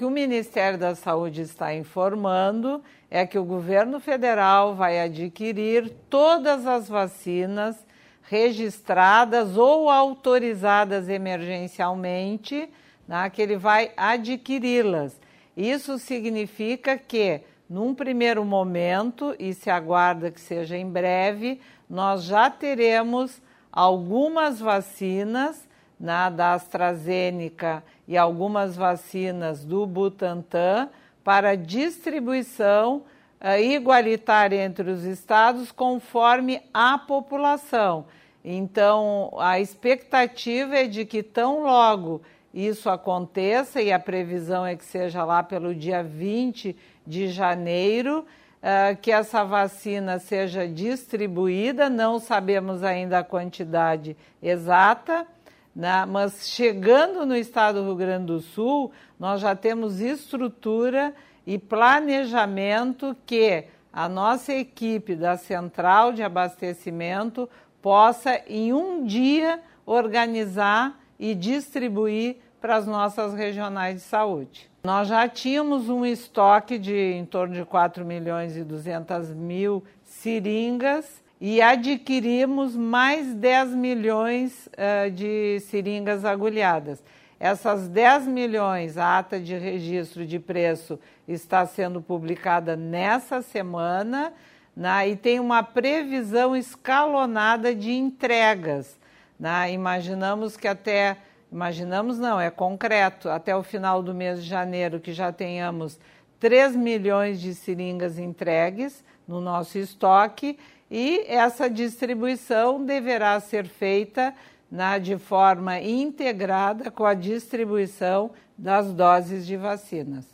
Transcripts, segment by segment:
que o Ministério da Saúde está informando é que o governo federal vai adquirir todas as vacinas registradas ou autorizadas emergencialmente, né, que ele vai adquiri-las. Isso significa que, num primeiro momento, e se aguarda que seja em breve, nós já teremos algumas vacinas da AstraZeneca e algumas vacinas do Butantan para distribuição uh, igualitária entre os estados conforme a população. Então, a expectativa é de que tão logo isso aconteça, e a previsão é que seja lá pelo dia 20 de janeiro, uh, que essa vacina seja distribuída. Não sabemos ainda a quantidade exata né? mas chegando no estado do Rio Grande do Sul, nós já temos estrutura e planejamento que a nossa equipe da central de abastecimento possa, em um dia, organizar e distribuir para as nossas regionais de saúde. Nós já tínhamos um estoque de em torno de 4 milhões e 200 mil seringas e adquirimos mais 10 milhões uh, de seringas agulhadas. Essas 10 milhões, a ata de registro de preço está sendo publicada nessa semana né, e tem uma previsão escalonada de entregas. Né? Imaginamos que até, imaginamos não, é concreto, até o final do mês de janeiro que já tenhamos 3 milhões de seringas entregues no nosso estoque e essa distribuição deverá ser feita na, de forma integrada com a distribuição das doses de vacinas.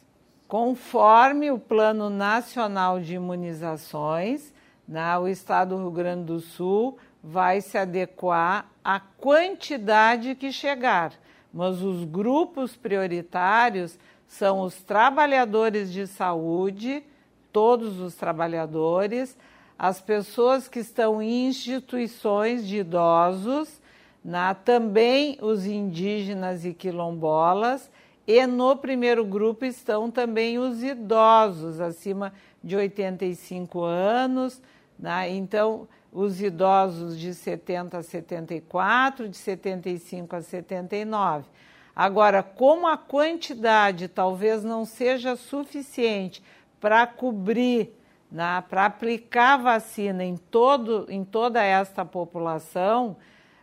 Conforme o Plano Nacional de Imunizações, na, o Estado do Rio Grande do Sul vai se adequar à quantidade que chegar, mas os grupos prioritários são os trabalhadores de saúde, todos os trabalhadores, as pessoas que estão em instituições de idosos, na, também os indígenas e quilombolas, e no primeiro grupo estão também os idosos acima de 85 anos, né? então os idosos de 70 a 74, de 75 a 79. Agora, como a quantidade talvez não seja suficiente para cobrir né, para aplicar vacina em, todo, em toda esta população,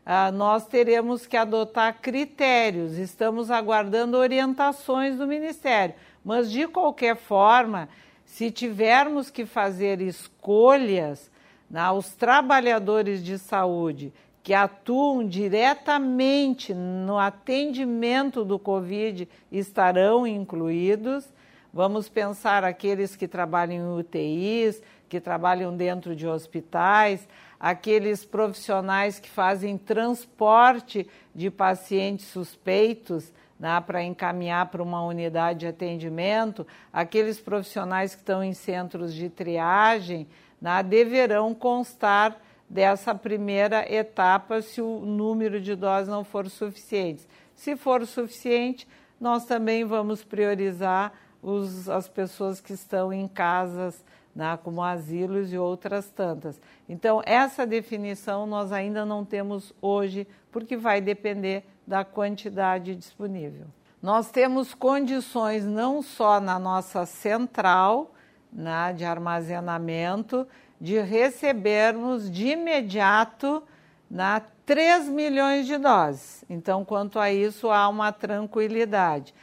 uh, nós teremos que adotar critérios. Estamos aguardando orientações do Ministério. Mas, de qualquer forma, se tivermos que fazer escolhas, né, os trabalhadores de saúde que atuam diretamente no atendimento do Covid estarão incluídos Vamos pensar aqueles que trabalham em UTIs, que trabalham dentro de hospitais, aqueles profissionais que fazem transporte de pacientes suspeitos né, para encaminhar para uma unidade de atendimento, aqueles profissionais que estão em centros de triagem né, deverão constar dessa primeira etapa se o número de doses não for suficiente. Se for suficiente, nós também vamos priorizar os, as pessoas que estão em casas, né, como asilos e outras tantas. Então, essa definição nós ainda não temos hoje, porque vai depender da quantidade disponível. Nós temos condições não só na nossa central né, de armazenamento, de recebermos de imediato né, 3 milhões de doses. Então, quanto a isso, há uma tranquilidade.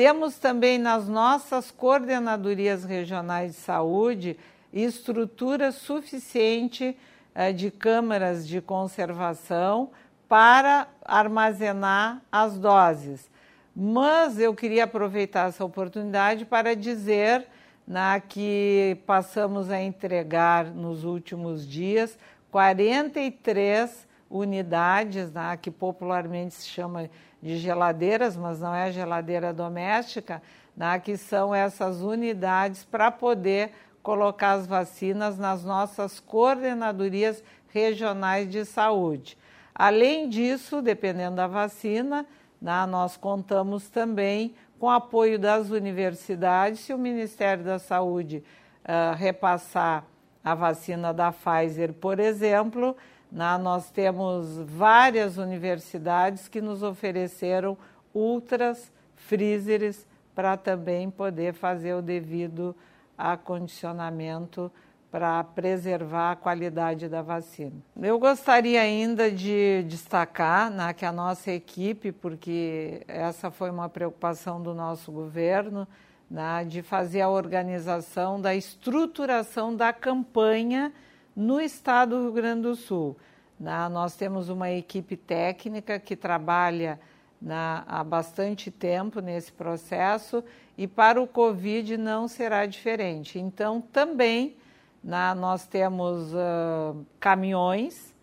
Temos também nas nossas coordenadorias regionais de saúde estrutura suficiente eh, de câmaras de conservação para armazenar as doses. Mas eu queria aproveitar essa oportunidade para dizer né, que passamos a entregar nos últimos dias 43 unidades, né, que popularmente se chama de geladeiras, mas não é geladeira doméstica, né, que são essas unidades para poder colocar as vacinas nas nossas coordenadorias regionais de saúde. Além disso, dependendo da vacina, né, nós contamos também com apoio das universidades, se o Ministério da Saúde uh, repassar a vacina da Pfizer, por exemplo, nós temos várias universidades que nos ofereceram ultras freezers para também poder fazer o devido acondicionamento para preservar a qualidade da vacina. Eu gostaria ainda de destacar né, que a nossa equipe, porque essa foi uma preocupação do nosso governo, né, de fazer a organização da estruturação da campanha no estado do Rio Grande do Sul. Né, nós temos uma equipe técnica que trabalha né, há bastante tempo nesse processo e para o Covid não será diferente. Então, também né, nós temos uh, caminhões,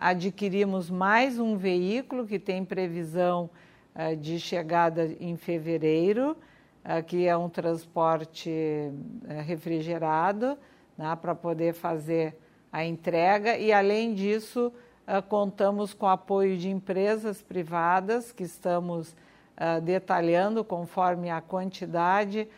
adquirimos mais um veículo que tem previsão uh, de chegada em fevereiro, uh, que é um transporte refrigerado, né, para poder fazer a entrega, e além disso, contamos com apoio de empresas privadas que estamos detalhando conforme a quantidade,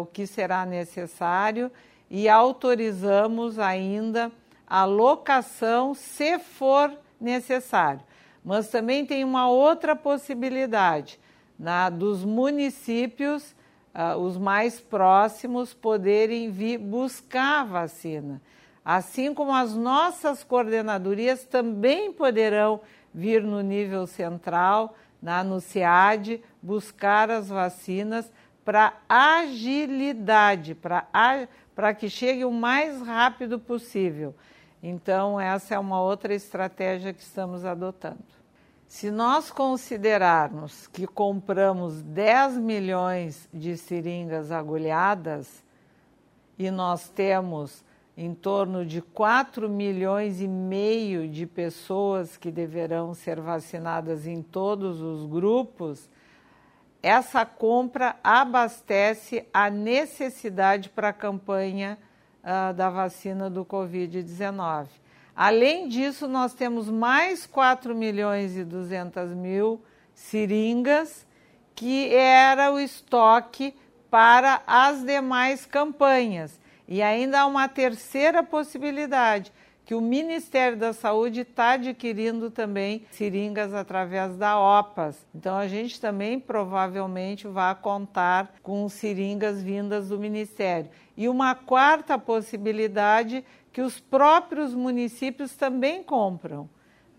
o que será necessário e autorizamos ainda a locação se for necessário. Mas também tem uma outra possibilidade, na, dos municípios, uh, os mais próximos, poderem vir buscar a vacina. Assim como as nossas coordenadorias também poderão vir no nível central, na, no SEAD, buscar as vacinas para agilidade, para que chegue o mais rápido possível. Então, essa é uma outra estratégia que estamos adotando. Se nós considerarmos que compramos 10 milhões de seringas agulhadas e nós temos em torno de 4 milhões e meio de pessoas que deverão ser vacinadas em todos os grupos, essa compra abastece a necessidade para a campanha uh, da vacina do Covid-19. Além disso, nós temos mais 4 milhões e 200 mil seringas, que era o estoque para as demais campanhas. E ainda há uma terceira possibilidade, que o Ministério da Saúde está adquirindo também seringas através da OPAS. Então a gente também provavelmente vai contar com seringas vindas do Ministério. E uma quarta possibilidade que os próprios municípios também compram.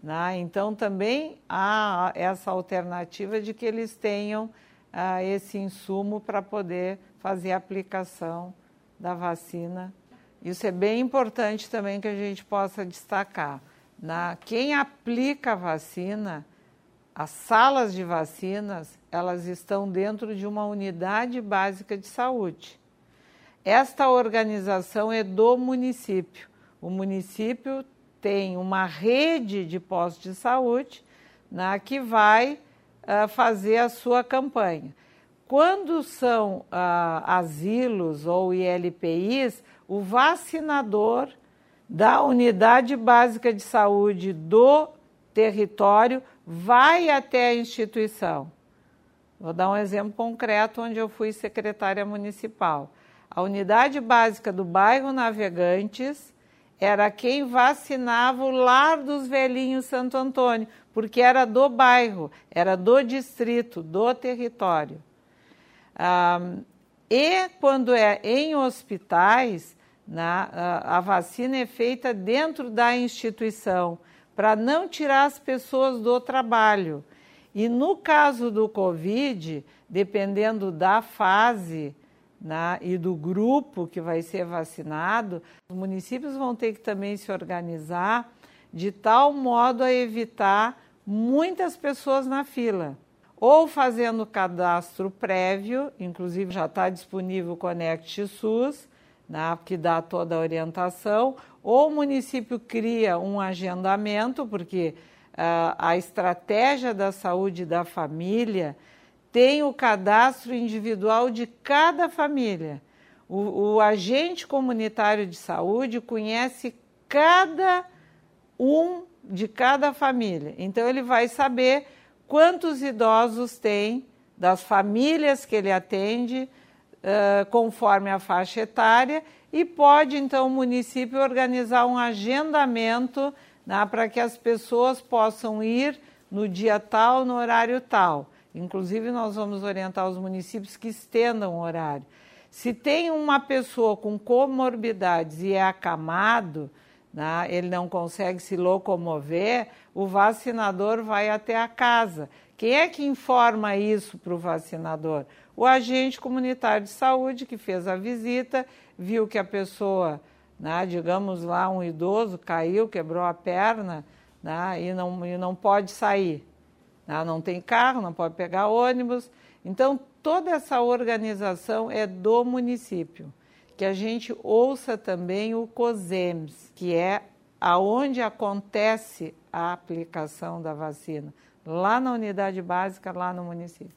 Né? Então também há essa alternativa de que eles tenham ah, esse insumo para poder fazer a aplicação da vacina isso é bem importante também que a gente possa destacar. Na, quem aplica a vacina, as salas de vacinas, elas estão dentro de uma unidade básica de saúde. Esta organização é do município. O município tem uma rede de postos de saúde né, que vai uh, fazer a sua campanha. Quando são uh, asilos ou ILPIs, o vacinador da unidade básica de saúde do território vai até a instituição. Vou dar um exemplo concreto onde eu fui secretária municipal. A unidade básica do bairro Navegantes era quem vacinava o lar dos velhinhos Santo Antônio, porque era do bairro, era do distrito, do território. E quando é em hospitais, né? A, a vacina é feita dentro da instituição, para não tirar as pessoas do trabalho. E no caso do Covid, dependendo da fase né, e do grupo que vai ser vacinado, os municípios vão ter que também se organizar de tal modo a evitar muitas pessoas na fila. Ou fazendo cadastro prévio, inclusive já está disponível o Conect SUS, né, que dá toda a orientação, ou o município cria um agendamento, porque uh, a estratégia da saúde da família tem o cadastro individual de cada família. O, o agente comunitário de saúde conhece cada um de cada família. Então, ele vai saber quantos idosos tem das famílias que ele atende, uh, conforme a faixa etária, e pode então o município organizar um agendamento né, para que as pessoas possam ir no dia tal, no horário tal. Inclusive, nós vamos orientar os municípios que estendam o horário. Se tem uma pessoa com comorbidades e é acamado, né, ele não consegue se locomover, o vacinador vai até a casa. Quem é que informa isso para o vacinador? O agente comunitário de saúde que fez a visita, viu que a pessoa, né, digamos lá, um idoso caiu, quebrou a perna né, e, não, e não pode sair. Né, não tem carro, não pode pegar ônibus. Então, toda essa organização é do município. Que a gente ouça também o COSEMS, que é aonde acontece a aplicação da vacina, lá na unidade básica, lá no município.